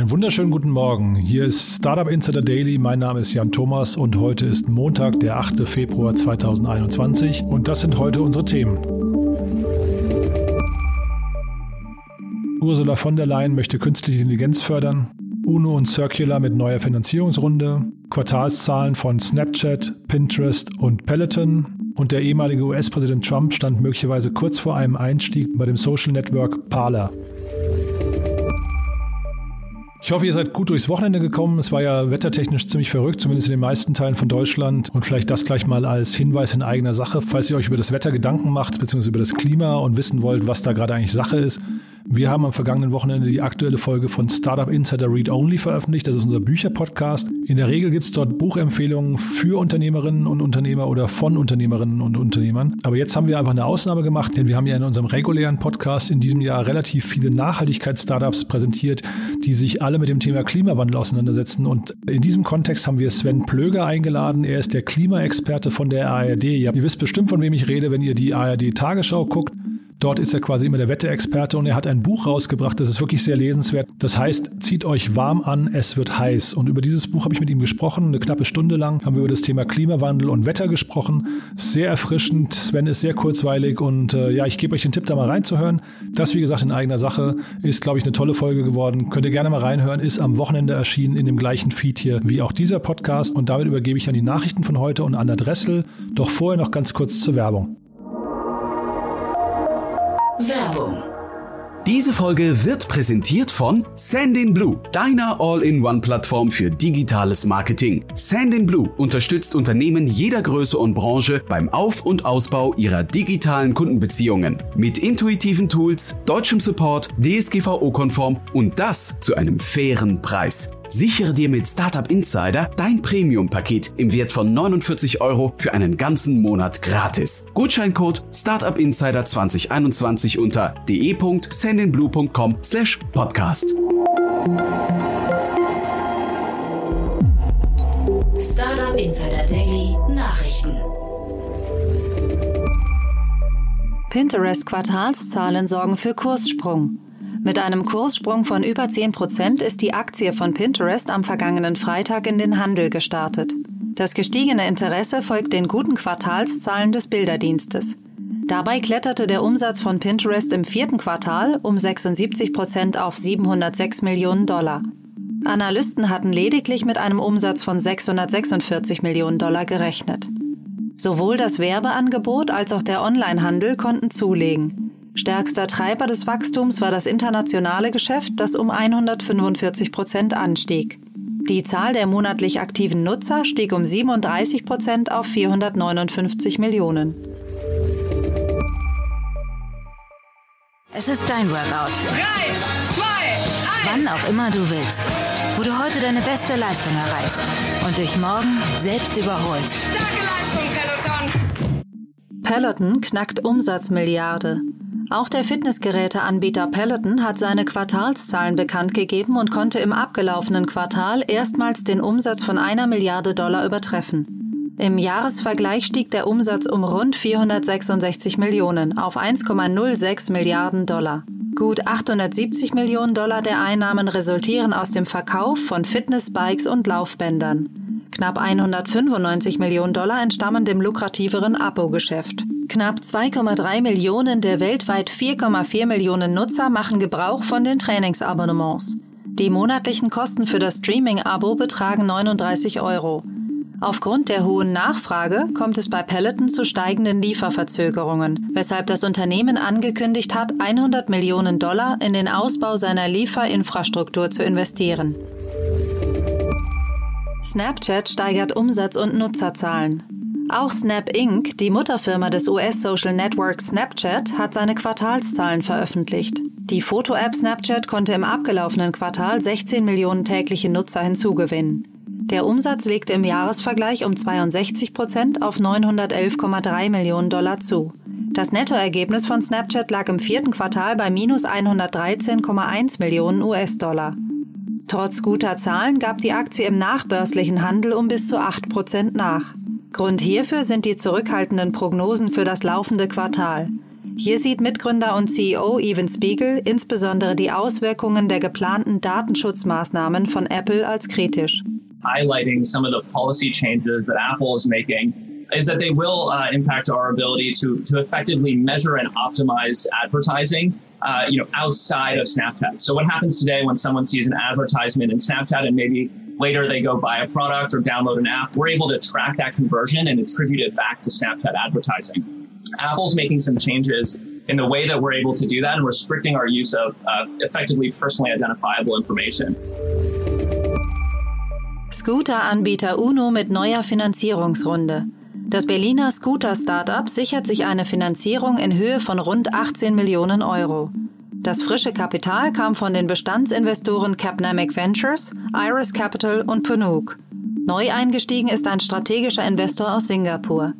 Einen wunderschönen guten Morgen. Hier ist Startup Insider Daily. Mein Name ist Jan Thomas und heute ist Montag, der 8. Februar 2021 und das sind heute unsere Themen. Ursula von der Leyen möchte künstliche Intelligenz fördern. UNO und Circular mit neuer Finanzierungsrunde. Quartalszahlen von Snapchat, Pinterest und Peloton. Und der ehemalige US-Präsident Trump stand möglicherweise kurz vor einem Einstieg bei dem Social Network Parler. Ich hoffe, ihr seid gut durchs Wochenende gekommen. Es war ja wettertechnisch ziemlich verrückt, zumindest in den meisten Teilen von Deutschland. Und vielleicht das gleich mal als Hinweis in eigener Sache, falls ihr euch über das Wetter Gedanken macht, beziehungsweise über das Klima und wissen wollt, was da gerade eigentlich Sache ist. Wir haben am vergangenen Wochenende die aktuelle Folge von Startup Insider Read Only veröffentlicht. Das ist unser Bücherpodcast. In der Regel gibt es dort Buchempfehlungen für Unternehmerinnen und Unternehmer oder von Unternehmerinnen und Unternehmern. Aber jetzt haben wir einfach eine Ausnahme gemacht, denn wir haben ja in unserem regulären Podcast in diesem Jahr relativ viele Nachhaltigkeitsstartups präsentiert, die sich alle mit dem Thema Klimawandel auseinandersetzen. Und in diesem Kontext haben wir Sven Plöger eingeladen. Er ist der Klimaexperte von der ARD. Ihr wisst bestimmt, von wem ich rede, wenn ihr die ARD Tagesschau guckt. Dort ist er quasi immer der Wetterexperte und er hat ein Buch rausgebracht, das ist wirklich sehr lesenswert. Das heißt, zieht euch warm an, es wird heiß. Und über dieses Buch habe ich mit ihm gesprochen. Eine knappe Stunde lang haben wir über das Thema Klimawandel und Wetter gesprochen. Sehr erfrischend. Sven ist sehr kurzweilig und äh, ja, ich gebe euch den Tipp, da mal reinzuhören. Das, wie gesagt, in eigener Sache ist, glaube ich, eine tolle Folge geworden. Könnt ihr gerne mal reinhören. Ist am Wochenende erschienen in dem gleichen Feed hier wie auch dieser Podcast. Und damit übergebe ich dann die Nachrichten von heute und Anna Dressel. Doch vorher noch ganz kurz zur Werbung. Werbung. Diese Folge wird präsentiert von Sandinblue, deiner All-in-One-Plattform für digitales Marketing. Sandinblue unterstützt Unternehmen jeder Größe und Branche beim Auf- und Ausbau ihrer digitalen Kundenbeziehungen. Mit intuitiven Tools, deutschem Support, DSGVO-konform und das zu einem fairen Preis. Sichere dir mit Startup Insider dein Premium-Paket im Wert von 49 Euro für einen ganzen Monat gratis. Gutscheincode Startup Insider 2021 unter de.sendinblue.com slash podcast. Startup Insider Daily Nachrichten. Pinterest Quartalszahlen sorgen für Kurssprung. Mit einem Kurssprung von über 10 Prozent ist die Aktie von Pinterest am vergangenen Freitag in den Handel gestartet. Das gestiegene Interesse folgt den guten Quartalszahlen des Bilderdienstes. Dabei kletterte der Umsatz von Pinterest im vierten Quartal um 76 Prozent auf 706 Millionen Dollar. Analysten hatten lediglich mit einem Umsatz von 646 Millionen Dollar gerechnet. Sowohl das Werbeangebot als auch der Onlinehandel konnten zulegen. Stärkster Treiber des Wachstums war das internationale Geschäft, das um 145 Prozent anstieg. Die Zahl der monatlich aktiven Nutzer stieg um 37 Prozent auf 459 Millionen. Es ist dein Workout. Drei, zwei, eins. Wann auch immer du willst. Wo du heute deine beste Leistung erreichst und dich morgen selbst überholst. Starke Leistung, Peloton. Peloton knackt Umsatzmilliarde. Auch der Fitnessgeräteanbieter Peloton hat seine Quartalszahlen bekannt gegeben und konnte im abgelaufenen Quartal erstmals den Umsatz von einer Milliarde Dollar übertreffen. Im Jahresvergleich stieg der Umsatz um rund 466 Millionen auf 1,06 Milliarden Dollar. Gut 870 Millionen Dollar der Einnahmen resultieren aus dem Verkauf von Fitnessbikes und Laufbändern. Knapp 195 Millionen Dollar entstammen dem lukrativeren Abo-Geschäft. Knapp 2,3 Millionen der weltweit 4,4 Millionen Nutzer machen Gebrauch von den Trainingsabonnements. Die monatlichen Kosten für das Streaming-Abo betragen 39 Euro. Aufgrund der hohen Nachfrage kommt es bei Peloton zu steigenden Lieferverzögerungen, weshalb das Unternehmen angekündigt hat, 100 Millionen Dollar in den Ausbau seiner Lieferinfrastruktur zu investieren. Snapchat steigert Umsatz und Nutzerzahlen. Auch Snap Inc., die Mutterfirma des US-Social Networks Snapchat, hat seine Quartalszahlen veröffentlicht. Die Foto-App Snapchat konnte im abgelaufenen Quartal 16 Millionen tägliche Nutzer hinzugewinnen. Der Umsatz legte im Jahresvergleich um 62 Prozent auf 911,3 Millionen Dollar zu. Das Nettoergebnis von Snapchat lag im vierten Quartal bei minus 113,1 Millionen US-Dollar. Trotz guter Zahlen gab die Aktie im nachbörslichen Handel um bis zu 8 Prozent nach. Grund hierfür sind die zurückhaltenden Prognosen für das laufende Quartal. Hier sieht Mitgründer und CEO Evan Spiegel insbesondere die Auswirkungen der geplanten Datenschutzmaßnahmen von Apple als kritisch. Highlighting some of the policy changes that Apple is making is that they will uh, impact our ability to, to effectively measure and optimize advertising uh, you know, outside of Snapchat. So what happens today when someone sees an advertisement in Snapchat and maybe later they go buy a product or download an app, we're able to track that conversion and attribute it back to Snapchat advertising. Apple's making some changes in the way that we're able to do that and restricting our use of uh, effectively personally identifiable information. Scooter-Anbieter Uno mit neuer Finanzierungsrunde. Das Berliner Scooter-Startup sichert sich eine Finanzierung in Höhe von rund 18 Millionen Euro. Das frische Kapital kam von den Bestandsinvestoren Capnamic Ventures, Iris Capital und Panook. Neu eingestiegen ist ein strategischer Investor aus Singapur.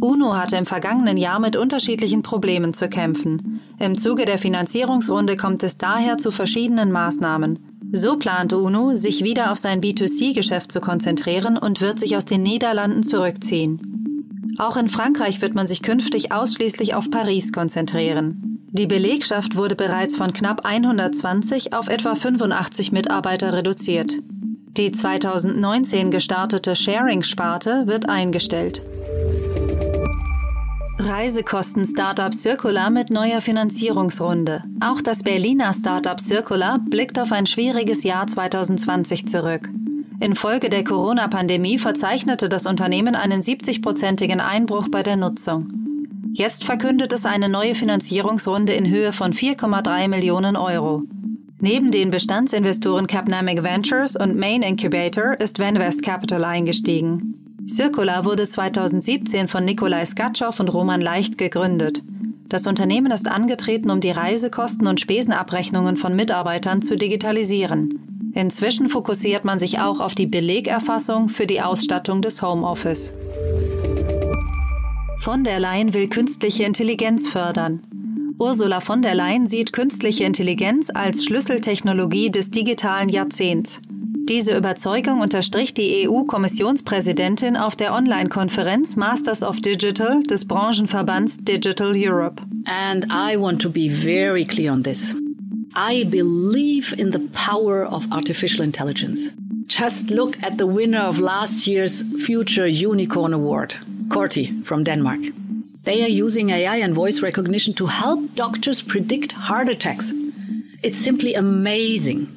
UNO hatte im vergangenen Jahr mit unterschiedlichen Problemen zu kämpfen. Im Zuge der Finanzierungsrunde kommt es daher zu verschiedenen Maßnahmen. So plant UNO, sich wieder auf sein B2C-Geschäft zu konzentrieren und wird sich aus den Niederlanden zurückziehen. Auch in Frankreich wird man sich künftig ausschließlich auf Paris konzentrieren. Die Belegschaft wurde bereits von knapp 120 auf etwa 85 Mitarbeiter reduziert. Die 2019 gestartete Sharing-Sparte wird eingestellt. Reisekosten-Startup Circular mit neuer Finanzierungsrunde. Auch das Berliner Startup Circular blickt auf ein schwieriges Jahr 2020 zurück. Infolge der Corona-Pandemie verzeichnete das Unternehmen einen 70-prozentigen Einbruch bei der Nutzung. Jetzt verkündet es eine neue Finanzierungsrunde in Höhe von 4,3 Millionen Euro. Neben den Bestandsinvestoren Capnamic Ventures und Main Incubator ist Vanvest Capital eingestiegen. Circular wurde 2017 von Nikolai Skatschow und Roman Leicht gegründet. Das Unternehmen ist angetreten, um die Reisekosten und Spesenabrechnungen von Mitarbeitern zu digitalisieren. Inzwischen fokussiert man sich auch auf die Belegerfassung für die Ausstattung des Homeoffice. Von der Leyen will künstliche Intelligenz fördern. Ursula von der Leyen sieht künstliche Intelligenz als Schlüsseltechnologie des digitalen Jahrzehnts. Diese Überzeugung unterstrich die EU-Kommissionspräsidentin auf der Online-Konferenz Masters of Digital des Branchenverbands Digital Europe. And I want to be very clear on this. I believe in the power of artificial intelligence. Just look at the winner of last year's Future Unicorn Award, Corti from Denmark. They are using AI and voice recognition to help doctors predict heart attacks. It's simply amazing.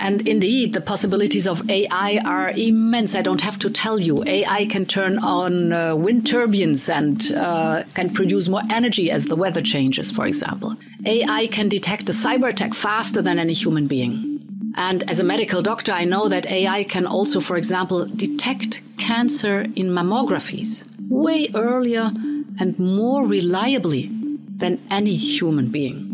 And indeed, the possibilities of AI are immense. I don't have to tell you. AI can turn on uh, wind turbines and uh, can produce more energy as the weather changes, for example. AI can detect a cyber attack faster than any human being. And as a medical doctor, I know that AI can also, for example, detect cancer in mammographies way earlier and more reliably than any human being.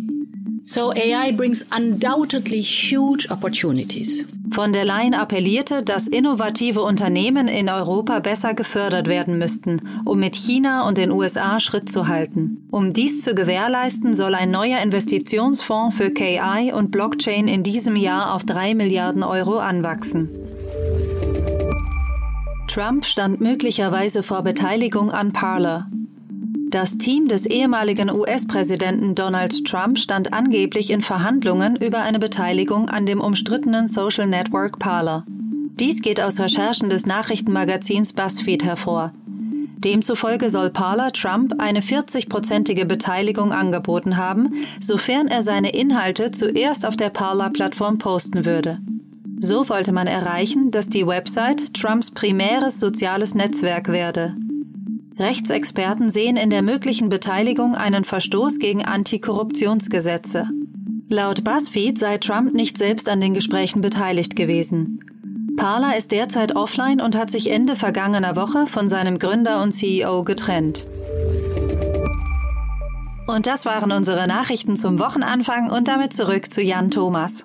So AI brings undoubtedly huge opportunities. Von der Leyen appellierte, dass innovative Unternehmen in Europa besser gefördert werden müssten, um mit China und den USA Schritt zu halten. Um dies zu gewährleisten, soll ein neuer Investitionsfonds für KI und Blockchain in diesem Jahr auf 3 Milliarden Euro anwachsen. Trump stand möglicherweise vor Beteiligung an Parler. Das Team des ehemaligen US-Präsidenten Donald Trump stand angeblich in Verhandlungen über eine Beteiligung an dem umstrittenen Social Network Parler. Dies geht aus Recherchen des Nachrichtenmagazins BuzzFeed hervor. Demzufolge soll Parler Trump eine 40-prozentige Beteiligung angeboten haben, sofern er seine Inhalte zuerst auf der Parler-Plattform posten würde. So wollte man erreichen, dass die Website Trumps primäres soziales Netzwerk werde. Rechtsexperten sehen in der möglichen Beteiligung einen Verstoß gegen Antikorruptionsgesetze. Laut BuzzFeed sei Trump nicht selbst an den Gesprächen beteiligt gewesen. Parler ist derzeit offline und hat sich Ende vergangener Woche von seinem Gründer und CEO getrennt. Und das waren unsere Nachrichten zum Wochenanfang und damit zurück zu Jan Thomas.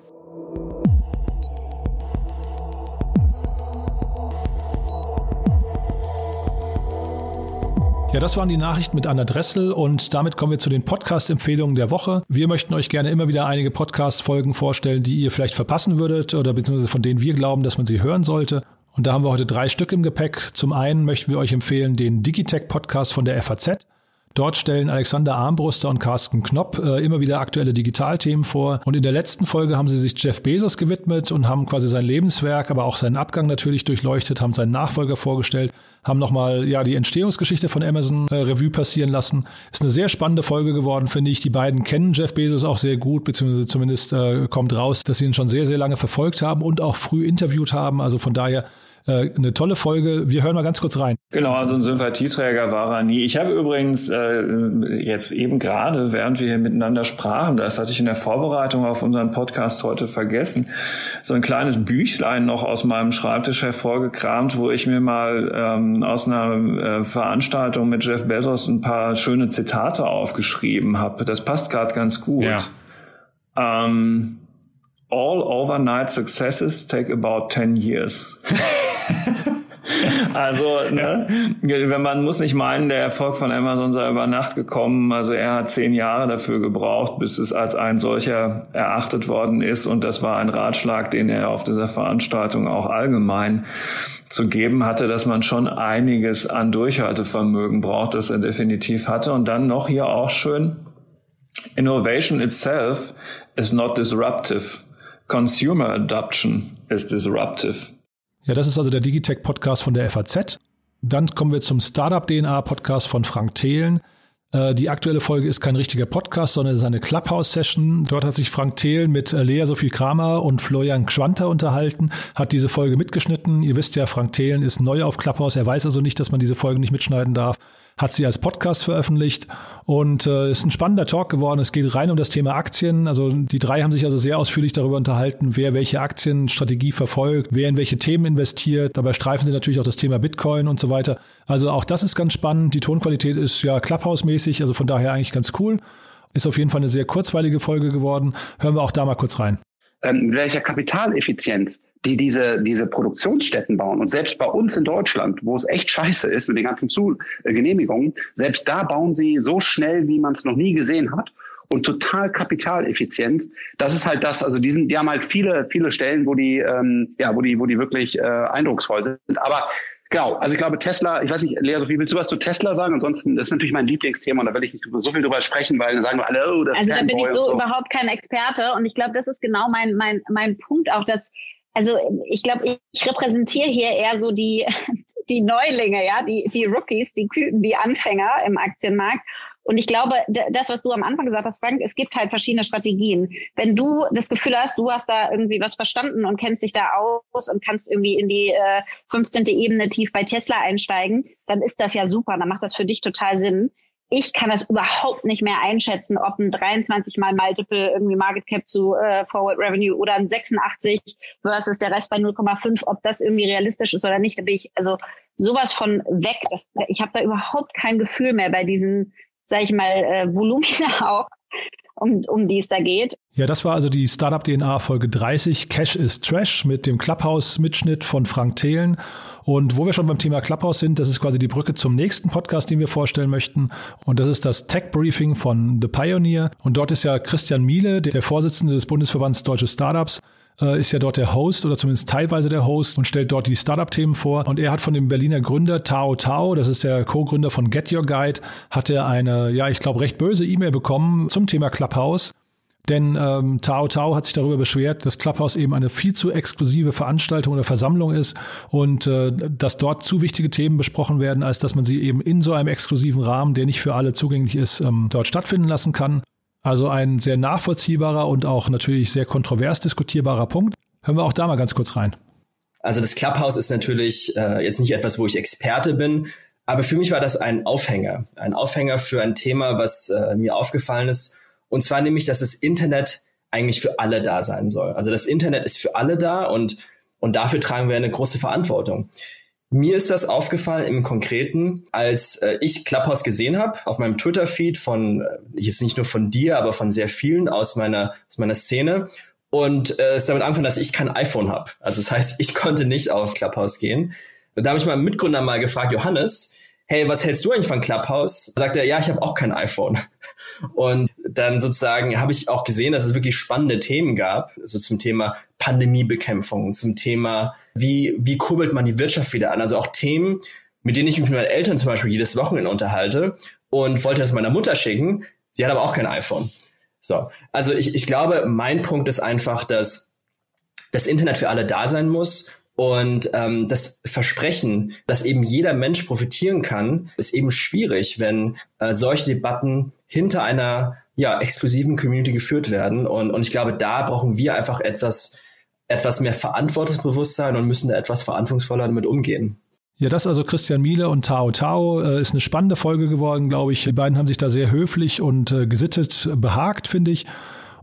Ja, das waren die Nachrichten mit Anna Dressel und damit kommen wir zu den Podcast-Empfehlungen der Woche. Wir möchten euch gerne immer wieder einige Podcast-Folgen vorstellen, die ihr vielleicht verpassen würdet oder beziehungsweise von denen wir glauben, dass man sie hören sollte. Und da haben wir heute drei Stück im Gepäck. Zum einen möchten wir euch empfehlen den Digitech-Podcast von der FAZ. Dort stellen Alexander Armbruster und Carsten Knopp äh, immer wieder aktuelle Digitalthemen vor. Und in der letzten Folge haben sie sich Jeff Bezos gewidmet und haben quasi sein Lebenswerk, aber auch seinen Abgang natürlich durchleuchtet, haben seinen Nachfolger vorgestellt, haben nochmal ja die Entstehungsgeschichte von Amazon äh, Revue passieren lassen. Ist eine sehr spannende Folge geworden, finde ich. Die beiden kennen Jeff Bezos auch sehr gut, beziehungsweise zumindest äh, kommt raus, dass sie ihn schon sehr, sehr lange verfolgt haben und auch früh interviewt haben. Also von daher äh, eine tolle Folge. Wir hören mal ganz kurz rein. Genau, also ein Sympathieträger war er nie. Ich habe übrigens äh, jetzt eben gerade, während wir hier miteinander sprachen, das hatte ich in der Vorbereitung auf unseren Podcast heute vergessen, so ein kleines Büchlein noch aus meinem Schreibtisch hervorgekramt, wo ich mir mal ähm, aus einer äh, Veranstaltung mit Jeff Bezos ein paar schöne Zitate aufgeschrieben habe. Das passt gerade ganz gut. Ja. Ähm, All overnight successes take about 10 years. also, ne, wenn man muss nicht meinen, der Erfolg von Amazon sei über Nacht gekommen. Also er hat zehn Jahre dafür gebraucht, bis es als ein solcher erachtet worden ist. Und das war ein Ratschlag, den er auf dieser Veranstaltung auch allgemein zu geben hatte, dass man schon einiges an Durchhaltevermögen braucht, das er definitiv hatte. Und dann noch hier auch schön, Innovation itself is not disruptive. Consumer adoption is disruptive. Ja, das ist also der Digitech-Podcast von der FAZ. Dann kommen wir zum Startup-DNA-Podcast von Frank Thelen. Äh, die aktuelle Folge ist kein richtiger Podcast, sondern es ist eine Clubhouse-Session. Dort hat sich Frank Thelen mit äh, Lea Sophie Kramer und Florian Schwanter unterhalten, hat diese Folge mitgeschnitten. Ihr wisst ja, Frank Thelen ist neu auf Clubhouse. Er weiß also nicht, dass man diese Folge nicht mitschneiden darf hat sie als Podcast veröffentlicht und äh, ist ein spannender Talk geworden. Es geht rein um das Thema Aktien. Also die drei haben sich also sehr ausführlich darüber unterhalten, wer welche Aktienstrategie verfolgt, wer in welche Themen investiert. Dabei streifen sie natürlich auch das Thema Bitcoin und so weiter. Also auch das ist ganz spannend. Die Tonqualität ist ja Clubhouse-mäßig, also von daher eigentlich ganz cool. Ist auf jeden Fall eine sehr kurzweilige Folge geworden. Hören wir auch da mal kurz rein. Ähm, welcher Kapitaleffizienz die diese, diese Produktionsstätten bauen. Und selbst bei uns in Deutschland, wo es echt scheiße ist mit den ganzen Zu Genehmigungen, selbst da bauen sie so schnell, wie man es noch nie gesehen hat und total kapitaleffizient. Das ist halt das, also die, sind, die haben halt viele, viele Stellen, wo die, ähm, ja, wo die, wo die wirklich äh, eindrucksvoll sind. Aber Genau, also ich glaube Tesla, ich weiß nicht, Lea Sophie, willst du was zu Tesla sagen? Ansonsten, das ist natürlich mein Lieblingsthema und da will ich nicht so viel drüber sprechen, weil dann sagen wir alle, oh, das Also da bin ich so, so, überhaupt kein Experte und ich glaube, das ist genau mein, mein, mein Punkt auch, dass also ich glaube, ich repräsentiere hier eher so die, die Neulinge, ja, die, die Rookies, die Küken, die Anfänger im Aktienmarkt. Und ich glaube, das, was du am Anfang gesagt hast, Frank, es gibt halt verschiedene Strategien. Wenn du das Gefühl hast, du hast da irgendwie was verstanden und kennst dich da aus und kannst irgendwie in die äh, 15. Ebene tief bei Tesla einsteigen, dann ist das ja super, dann macht das für dich total Sinn ich kann das überhaupt nicht mehr einschätzen, ob ein 23 mal Multiple irgendwie Market Cap zu äh, Forward Revenue oder ein 86 versus der Rest bei 0,5, ob das irgendwie realistisch ist oder nicht. Da bin ich also sowas von weg. Das, ich habe da überhaupt kein Gefühl mehr bei diesen, sag ich mal, äh, Volumina auch um, um die es da geht. Ja, das war also die Startup DNA Folge 30. Cash is Trash mit dem Clubhouse-Mitschnitt von Frank Thelen. Und wo wir schon beim Thema Clubhouse sind, das ist quasi die Brücke zum nächsten Podcast, den wir vorstellen möchten. Und das ist das Tech Briefing von The Pioneer. Und dort ist ja Christian Miele, der Vorsitzende des Bundesverbands Deutsche Startups, äh, ist ja dort der Host oder zumindest teilweise der Host und stellt dort die Startup-Themen vor. Und er hat von dem Berliner Gründer Tao Tao, das ist der Co-Gründer von Get Your Guide, hat er eine, ja, ich glaube, recht böse E-Mail bekommen zum Thema Clubhouse. Denn ähm, Tao Tao hat sich darüber beschwert, dass Clubhouse eben eine viel zu exklusive Veranstaltung oder Versammlung ist und äh, dass dort zu wichtige Themen besprochen werden, als dass man sie eben in so einem exklusiven Rahmen, der nicht für alle zugänglich ist, ähm, dort stattfinden lassen kann. Also ein sehr nachvollziehbarer und auch natürlich sehr kontrovers diskutierbarer Punkt. Hören wir auch da mal ganz kurz rein. Also das Clubhouse ist natürlich äh, jetzt nicht etwas, wo ich Experte bin, aber für mich war das ein Aufhänger. Ein Aufhänger für ein Thema, was äh, mir aufgefallen ist. Und zwar nämlich, dass das Internet eigentlich für alle da sein soll. Also das Internet ist für alle da und, und dafür tragen wir eine große Verantwortung. Mir ist das aufgefallen im Konkreten, als äh, ich Clubhouse gesehen habe auf meinem Twitter-Feed von, äh, jetzt nicht nur von dir, aber von sehr vielen aus meiner, aus meiner Szene. Und äh, es damit angefangen, dass ich kein iPhone habe. Also das heißt, ich konnte nicht auf Clubhouse gehen. Und da habe ich meinen Mitgründer mal gefragt, Johannes, hey, was hältst du eigentlich von Clubhouse? Sagt er, ja, ich habe auch kein iPhone. Und dann sozusagen habe ich auch gesehen, dass es wirklich spannende Themen gab, so also zum Thema Pandemiebekämpfung, zum Thema, wie, wie kurbelt man die Wirtschaft wieder an? Also auch Themen, mit denen ich mich mit meinen Eltern zum Beispiel jedes Wochenende unterhalte und wollte das meiner Mutter schicken. Die hat aber auch kein iPhone. So, also ich, ich glaube, mein Punkt ist einfach, dass das Internet für alle da sein muss und ähm, das Versprechen, dass eben jeder Mensch profitieren kann, ist eben schwierig, wenn äh, solche Debatten hinter einer ja, exklusiven Community geführt werden. Und, und ich glaube, da brauchen wir einfach etwas, etwas mehr Verantwortungsbewusstsein und müssen da etwas verantwortungsvoller damit umgehen. Ja, das also Christian Miele und Tao Tao äh, ist eine spannende Folge geworden, glaube ich. Die beiden haben sich da sehr höflich und äh, gesittet behagt, finde ich.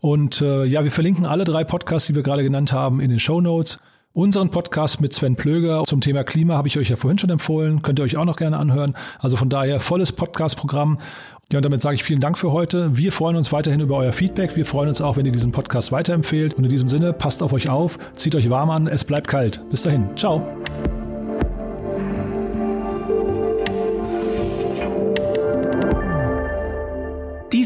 Und äh, ja, wir verlinken alle drei Podcasts, die wir gerade genannt haben, in den Show Notes. Unseren Podcast mit Sven Plöger zum Thema Klima habe ich euch ja vorhin schon empfohlen. Könnt ihr euch auch noch gerne anhören. Also von daher volles Podcast-Programm. Ja, und damit sage ich vielen Dank für heute. Wir freuen uns weiterhin über euer Feedback. Wir freuen uns auch, wenn ihr diesen Podcast weiterempfehlt. Und in diesem Sinne, passt auf euch auf, zieht euch warm an, es bleibt kalt. Bis dahin. Ciao.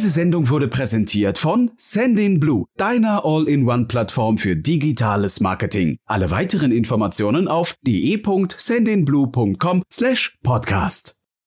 Diese Sendung wurde präsentiert von Sendin Blue, deiner All-in-One-Plattform für digitales Marketing. Alle weiteren Informationen auf de.sendinblue.com/podcast.